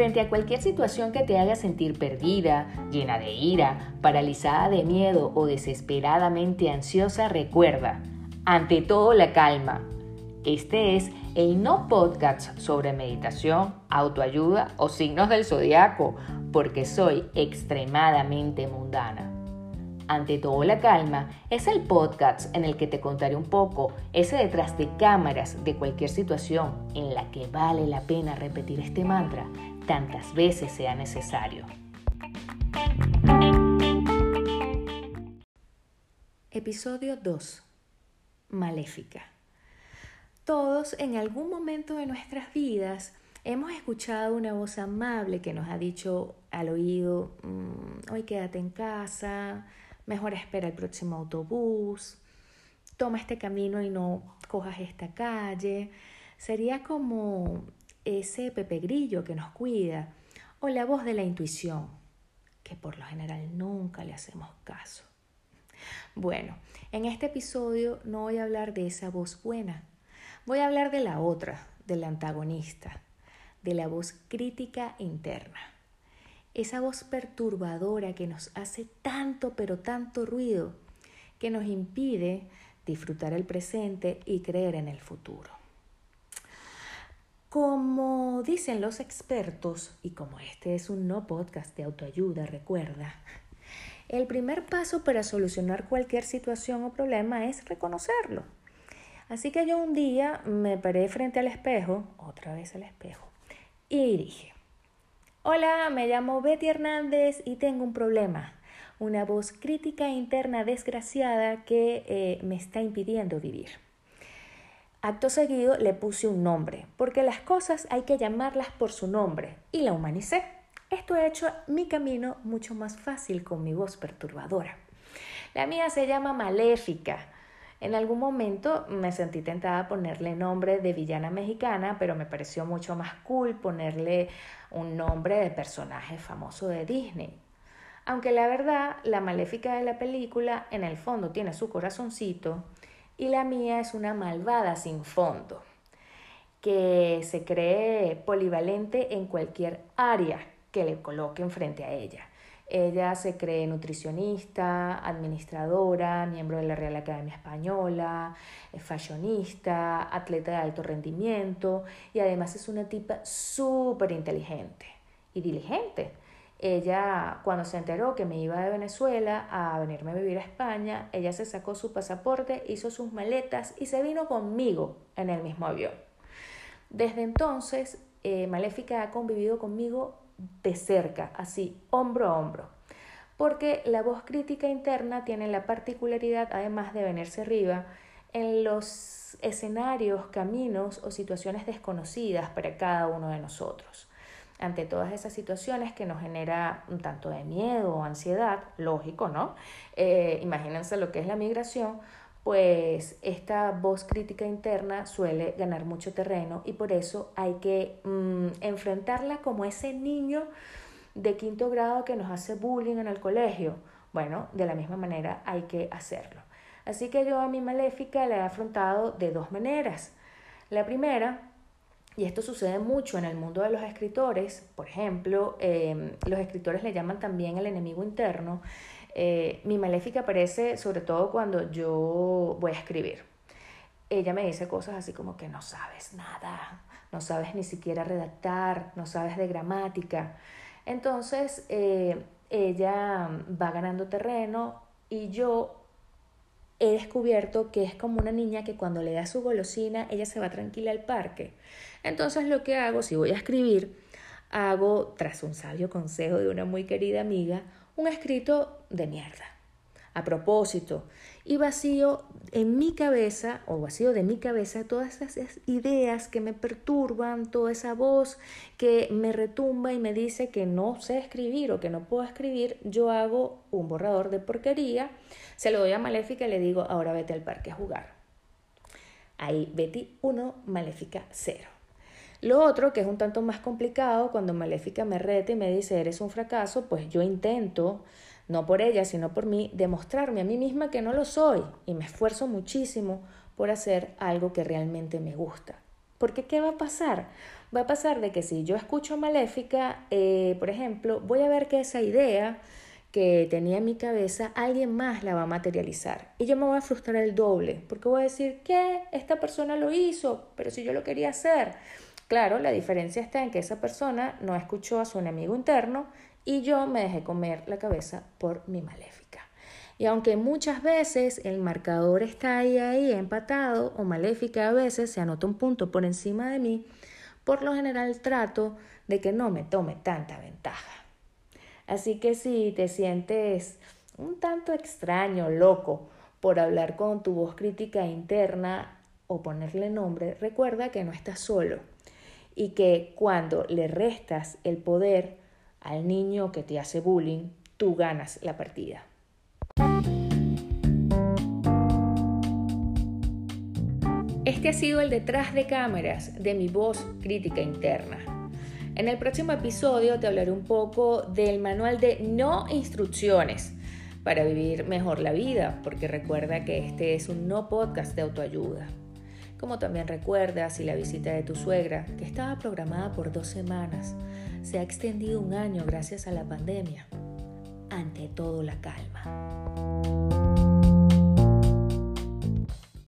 Frente a cualquier situación que te haga sentir perdida, llena de ira, paralizada de miedo o desesperadamente ansiosa, recuerda, ante todo la calma. Este es el no podcast sobre meditación, autoayuda o signos del zodiaco, porque soy extremadamente mundana. Ante todo la calma es el podcast en el que te contaré un poco ese detrás de cámaras de cualquier situación en la que vale la pena repetir este mantra tantas veces sea necesario. Episodio 2. Maléfica. Todos en algún momento de nuestras vidas hemos escuchado una voz amable que nos ha dicho al oído, mm, hoy quédate en casa, mejor espera el próximo autobús, toma este camino y no cojas esta calle. Sería como ese Pepe Grillo que nos cuida o la voz de la intuición, que por lo general nunca le hacemos caso. Bueno, en este episodio no voy a hablar de esa voz buena, voy a hablar de la otra, del antagonista, de la voz crítica interna esa voz perturbadora que nos hace tanto pero tanto ruido, que nos impide disfrutar el presente y creer en el futuro. Como dicen los expertos, y como este es un no podcast de autoayuda, recuerda, el primer paso para solucionar cualquier situación o problema es reconocerlo. Así que yo un día me paré frente al espejo, otra vez al espejo, y dije, Hola, me llamo Betty Hernández y tengo un problema. Una voz crítica interna desgraciada que eh, me está impidiendo vivir. Acto seguido le puse un nombre, porque las cosas hay que llamarlas por su nombre, y la humanicé. Esto ha hecho mi camino mucho más fácil con mi voz perturbadora. La mía se llama Maléfica. En algún momento me sentí tentada a ponerle nombre de villana mexicana, pero me pareció mucho más cool ponerle un nombre de personaje famoso de Disney. Aunque la verdad, la maléfica de la película en el fondo tiene su corazoncito y la mía es una malvada sin fondo, que se cree polivalente en cualquier área que le coloquen frente a ella. Ella se cree nutricionista, administradora, miembro de la Real Academia Española, fashionista, atleta de alto rendimiento y además es una tipa súper inteligente y diligente. Ella, cuando se enteró que me iba de Venezuela a venirme a vivir a España, ella se sacó su pasaporte, hizo sus maletas y se vino conmigo en el mismo avión. Desde entonces, eh, Maléfica ha convivido conmigo de cerca, así, hombro a hombro. Porque la voz crítica interna tiene la particularidad, además de venirse arriba, en los escenarios, caminos o situaciones desconocidas para cada uno de nosotros. Ante todas esas situaciones que nos genera un tanto de miedo o ansiedad, lógico, ¿no? Eh, imagínense lo que es la migración, pues esta voz crítica interna suele ganar mucho terreno y por eso hay que mm, enfrentarla como ese niño de quinto grado que nos hace bullying en el colegio. Bueno, de la misma manera hay que hacerlo. Así que yo a mi maléfica la he afrontado de dos maneras. La primera, y esto sucede mucho en el mundo de los escritores, por ejemplo, em, los escritores le llaman también el enemigo interno, eh, mi maléfica aparece sobre todo cuando yo voy a escribir. Ella me dice cosas así como que no sabes nada, no sabes ni siquiera redactar, no sabes de gramática. Entonces, eh, ella va ganando terreno y yo he descubierto que es como una niña que cuando le da su golosina, ella se va tranquila al parque. Entonces, lo que hago, si voy a escribir, hago, tras un sabio consejo de una muy querida amiga, un escrito de mierda. A propósito, y vacío en mi cabeza, o vacío de mi cabeza, todas esas ideas que me perturban, toda esa voz que me retumba y me dice que no sé escribir o que no puedo escribir, yo hago un borrador de porquería, se lo doy a Maléfica y le digo, ahora vete al parque a jugar. Ahí, Betty 1, Maléfica 0. Lo otro, que es un tanto más complicado, cuando Maléfica me rete y me dice eres un fracaso, pues yo intento, no por ella, sino por mí, demostrarme a mí misma que no lo soy y me esfuerzo muchísimo por hacer algo que realmente me gusta. Porque ¿qué va a pasar? Va a pasar de que si yo escucho maléfica, eh, por ejemplo, voy a ver que esa idea que tenía en mi cabeza, alguien más la va a materializar. Y yo me voy a frustrar el doble, porque voy a decir, ¿qué? Esta persona lo hizo, pero si yo lo quería hacer. Claro, la diferencia está en que esa persona no escuchó a su enemigo interno y yo me dejé comer la cabeza por mi maléfica. Y aunque muchas veces el marcador está ahí, ahí, empatado, o maléfica a veces se anota un punto por encima de mí, por lo general trato de que no me tome tanta ventaja. Así que si te sientes un tanto extraño, loco, por hablar con tu voz crítica interna o ponerle nombre, recuerda que no estás solo y que cuando le restas el poder al niño que te hace bullying, tú ganas la partida. Este ha sido el detrás de cámaras de mi voz crítica interna. En el próximo episodio te hablaré un poco del manual de no instrucciones para vivir mejor la vida, porque recuerda que este es un no podcast de autoayuda. Como también recuerda si la visita de tu suegra, que estaba programada por dos semanas, se ha extendido un año gracias a la pandemia. Ante todo la calma.